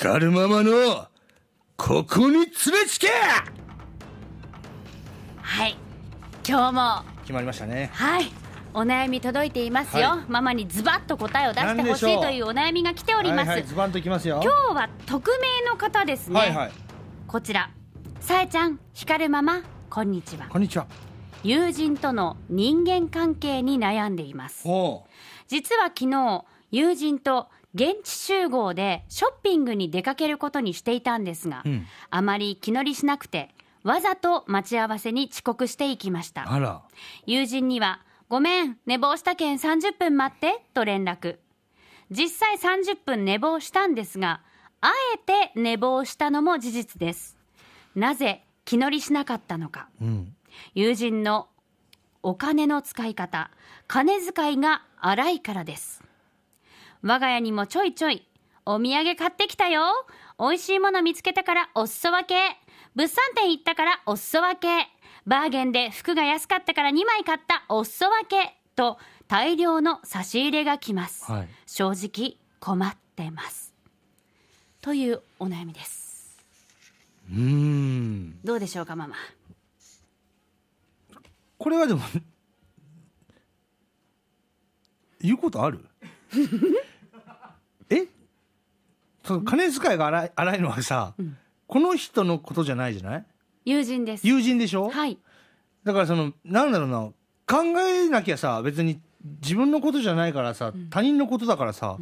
光るママのここに連れつけ!はい。今日も。決まりましたね。はい。お悩み届いていますよ、はママにズバッと答えを出してほしいというお悩みが来ております、はいはい、ズバンといきますよ。今日は匿名の方ですね、はいはい。こちら。さえちゃん光るママこんにちは。こんにちは。友人との人間関係に悩んでいます。実は昨日友人と現地集合でショッピングに出かけることにしていたんですが、うん。あまり気乗りしなくてわざと待ち合わせに遅刻していきました。友人には「ごめん寝坊したけん30分待って」と連絡。実際30分寝坊したんですがあえて寝坊したのも事実です。なぜ気乗りしなかったのか。うん。友人のお金の使い方金遣いが荒いからです我が家にもちょいちょいお土産買ってきたよ。美味しいもの見つけたからお裾分け。物産展行ったからお裾分け。バーゲンで服が安かったから2枚買ったお裾分け。と大量の差し入れが来ます、はい。正直困ってます。というお悩みです。うーん。どうでしょうかママ？これはでも言うことある？え その金遣いが荒い荒いのはさ、この人のことじゃないじゃない？友人です。友人でしょ？はい。だからそのなんだろうな考えなきゃさ別に自分のことじゃないからさ、他人のことだからさ、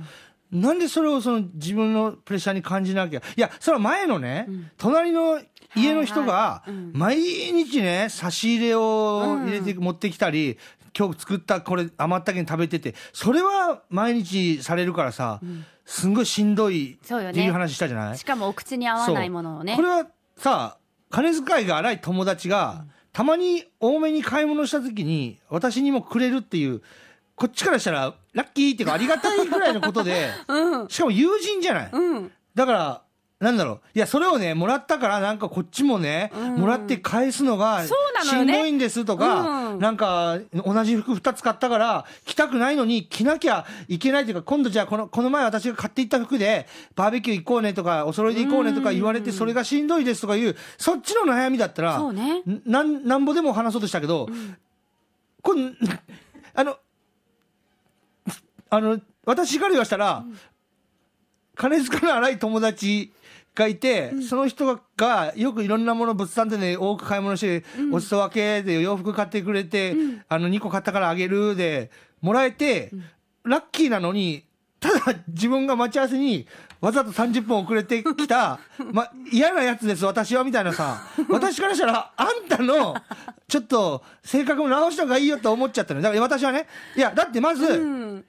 なんでそれをその自分のプレッシャーに感じなきゃ？いやそれは前のね、隣の家の人が毎日ね差し入れを入れて、持ってきたり今日作ったこれ余ったけん食べててそれは毎日されるからさ、すんごいしんどいっていう話したじゃない？しかもお口に合わないものをね。これはさ金遣いが荒い友達が、たまに多めに買い物した時に私にもくれるっていうこっちからしたらラッキーっていうかありがたいぐらいのことで、しかも友人じゃない、うん。だからなんだろう。いやそれをねもらったからなんかこっちもね、もらって返すのがしんどいんですとか、うん。なんか同じ服2つ買ったから着たくないのに着なきゃいけないというか今度じゃあこのこの前私が買っていった服でバーベキュー行こうねとかお揃いで行こうねとか言われてそれがしんどいですとかいうそっちの悩みだったらね。んなんなんぼでも話そうとしたけど、これ あのあの私から言わしたら、金遣いの荒い友達がいて、その人がよくいろんなもの物産展で多く買い物して、お裾分けで洋服買ってくれて、あの2個買ったからあげるでもらえて、ラッキーなのにただ自分が待ち合わせにわざと30分遅れてきた、ま、嫌なやつです私はみたいなさ私からしたらあんたのちょっと性格も直した方がいいよと思っちゃったのだから私はねいやだってまず、うん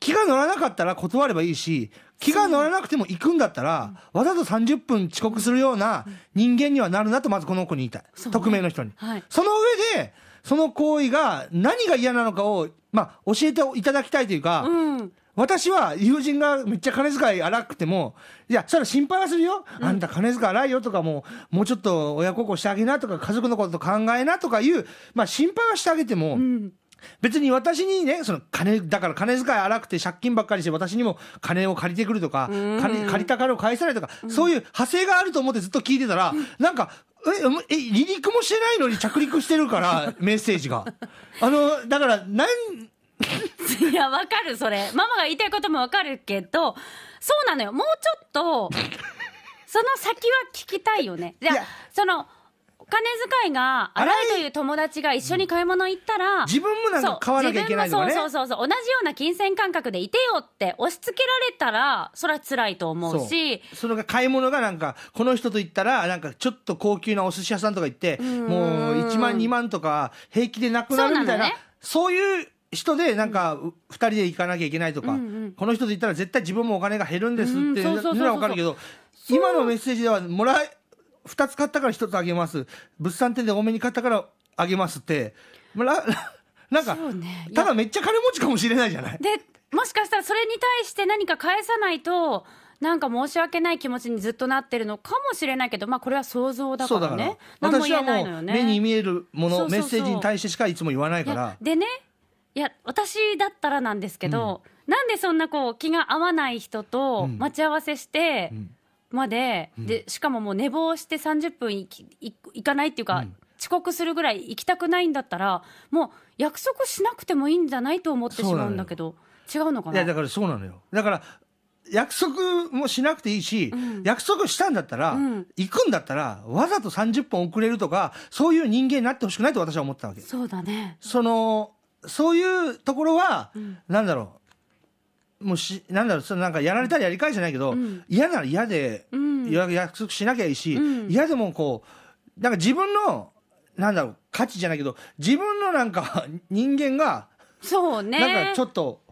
気が乗らなかったら断ればいいし気が乗らなくても行くんだったら、わざと30分遅刻するような人間にはなるなとまずこの子に言いたい、ね。匿名の人に、はい。その上でその行為が何が嫌なのかを、まあ、教えていただきたいというか、うん。私は友人がめっちゃ金遣い荒くても、いや、それは心配はするよ。あんた金遣い荒いよとかもう、もうちょっと親孝行してあげなとか、家族のこと考えなとかいう、まあ心配はしてあげても、うん別に私にね、その金、だから金遣い荒くて借金ばっかりして私にも金を借りてくるとか、うん金借りた金を返さないとか、そういう派生があると思ってずっと聞いてたら、なんか、え、離陸もしてないのに着陸してるから、メッセージが。あの、だから、なん、いや、わかる、それ。ママが言いたいこともわかるけど、そうなのよ。もうちょっと、その先は聞きたいよね。じゃその、お金遣いが荒いという友達が一緒に買い物行ったら、自分もなんか買わなきゃいけないとかね。そうそうそう。同じような金銭感覚でいてよって押し付けられたら、それは辛いと思うし。それが買い物がなんか、この人と行ったら、なんかちょっと高級なお寿司屋さんとか行って、もう1万2万とか平気でなくなるみたいな、そう、ね,、いう人でなんか2人で行かなきゃいけないとか、うんうん、この人と行ったら絶対自分もお金が減るんですっていうのは分かるけど、今のメッセージではもらえ、2つ買ったから1つあげます。物産展で多めに買ったからあげますって、まあ、なんか、ね、ただめっちゃ金持ちかもしれないじゃない？でもしかしたらそれに対して何か返さないとなんか申し訳ない気持ちにずっとなってるのかもしれないけど、まあ、これは想像だからね。私はもう目に見えるものメッセージに対してしかいつも言わないから。でねいや私だったらなんですけど、うん、なんでそんなこう気が合わない人と待ち合わせして、うんうん。まで、うん。でしかももう寝坊して30分いきい行かないっていうか、うん。遅刻するぐらい行きたくないんだったらもう約束しなくてもいいんじゃないと思ってしまうんだけど違うのかな？いやだからそうなのよ。だから約束もしなくていいし、うん。約束したんだったら、うん。行くんだったらわざと30分遅れるとかそういう人間になってほしくないと私は思ったわけ。そうだね。そのそういうところは、うん。なんだろうもうしなんだろうそのなんかやられたらやり返じゃないけど、うん。嫌なら嫌で、うん。や約束しなきゃいいし、うん。嫌でもこうなんか自分のなんだろう価値じゃないけど自分のなんか 人間がそうね。なんかちょっと、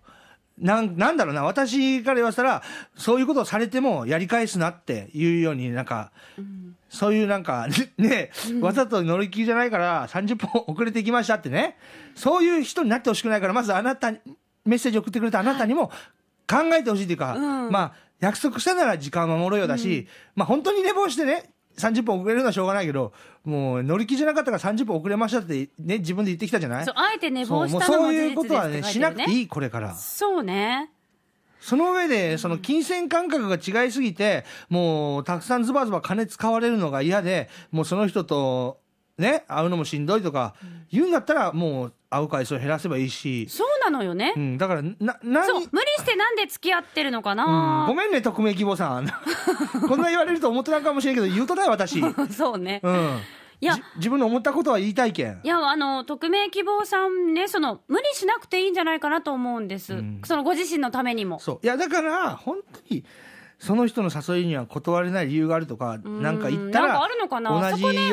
なんなんだろうな、私から言わせたら、そういうことをされてもやり返すなっていうように、なんか、うん。そういうなんか、ね、わざと乗り気じゃないから30分遅れてきましたってね、そういう人になってほしくないから、まずあなたに、メッセージ送ってくれたあなたにも考えてほしいというか、うん。まあ、約束したなら時間守ろうよだし、まあ本当に寝坊してね、30分遅れるのはしょうがないけど、もう乗り気じゃなかったから30分遅れましたってね、自分で言ってきたじゃない？そうあえて寝坊したのも事実そういうことはねしなくていい、これから。そうね。その上で、その金銭感覚が違いすぎて、もうたくさんズバズバ金使われるのが嫌で、もうその人とね、会うのもしんどいとか、言うんだったら、もう会う回数を減らせばいいし、そうなのよね、うん、だから、な、何？そう無理してなんで付き合ってるのかうん、なご、めんね、匿名希望さん。こんな言われると思ってないかもしれんけど、言うとだよ、私。うん。そうねいじや自分の思ったことは言いたいけんい。や、あの、匿名希望さんね、その、無理しなくていいんじゃないかなと思うんです。うんその、ご自身のためにも。そう。いや、だから、本当に、その人の誘いには断れない理由があるとか、んなんか言ったら、同じように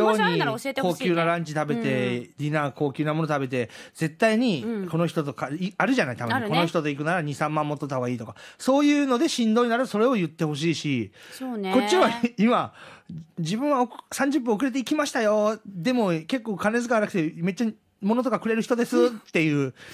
高級なランチ食べて、ディナー高級なもの食べて、絶対にうんこの人とか、いあるじゃない、たまに。この人と行くなら2、3万持っとった方がいいとか。そういうのでしんどいならそれを言ってほしいし。こっちは 今、自分はお30分遅れて行きましたよ。でも結構金遣わなくて、めっちゃ物とかくれる人ですっていう。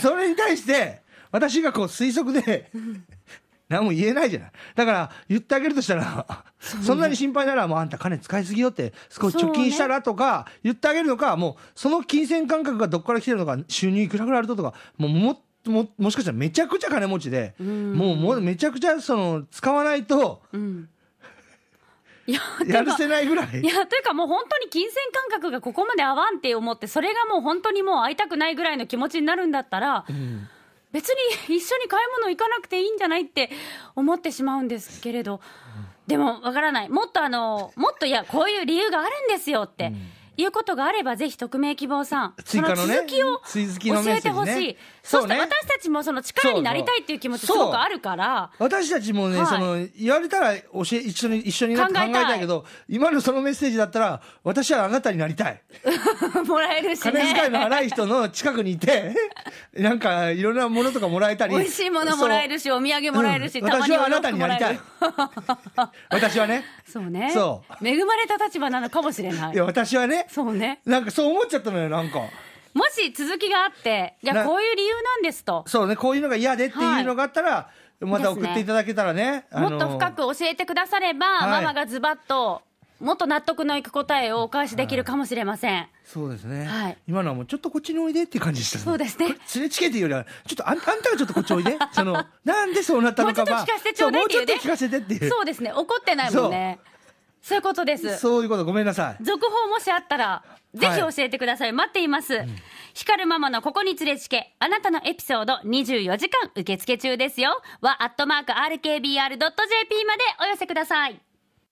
それに対して、私がこう推測で、何も言えないじゃない。だから、言ってあげるとしたら、そんなに心配なら、もうあんた金使いすぎよって、少し貯金したらとか、言ってあげるのか、もう、その金銭感覚がどっから来てるのか、収入いくらぐらいあるととか、もう、も、も、もしかしたらめちゃくちゃ金持ちで、うんもう、もうめちゃくちゃ、その、使わないと、うん。いや、やるせないぐらい。いや、というかもう本当に金銭感覚がここまで合わんって思って、それがもう本当にもう会いたくないぐらいの気持ちになるんだったら、うん別に一緒に買い物行かなくていいんじゃないって思ってしまうんですけれど、でもわからない。もっとあの、もっといや、こういう理由があるんですよって。いうことがあれば、ぜひ匿名希望さん、追加のねその続きを教えてほしい。そねそうして私たちもその力になりたいっていう気持ちすごくあるから、私たちもね、はいその、言われたら教え、一緒に、一緒になって考えたいけど、今のそのメッセージだったら、私はあなたになりたい。もらえるしね。金遣いの荒い人の近くにいて、なんか、いろんなものとかもらえたり。美味しいものもらえるし、お土産もらえるし、うん私はあなたになりたい。私はね。そうね。そ恵まれた立場なのかもしれないい。や、私はね、そうね。なんかそう思っちゃったのよ、なんか。もし続きがあって、いや、なこういう理由なんですと。そうね、こういうのが嫌でっていうのがあったら、また送っていただけたらね。あのもっと深く教えてくだされば、はいママがズバッと、もっと納得のいく答えをお返しできるかもしれません。そうですね、はい今のはもうちょっとこっちにおいでっていう感じでしたね。そうですねこれ連れチケっていうよりは、ちょっとあんあんたがちょっとこっちおいで。その、なんでそうなったのかもうちょっと聞かせてちょうだいっていうねもうちょっと聞かせてっていう。そうですね。怒ってないもんね。そういうことです。そういうこと、ごめんなさい。続報もしあったら、ぜひ教えてください。待っています。光るママのここに連れチケ、あなたのエピソード24時間受付中ですよ。は、アットマーク RKBR.jp までお寄せください。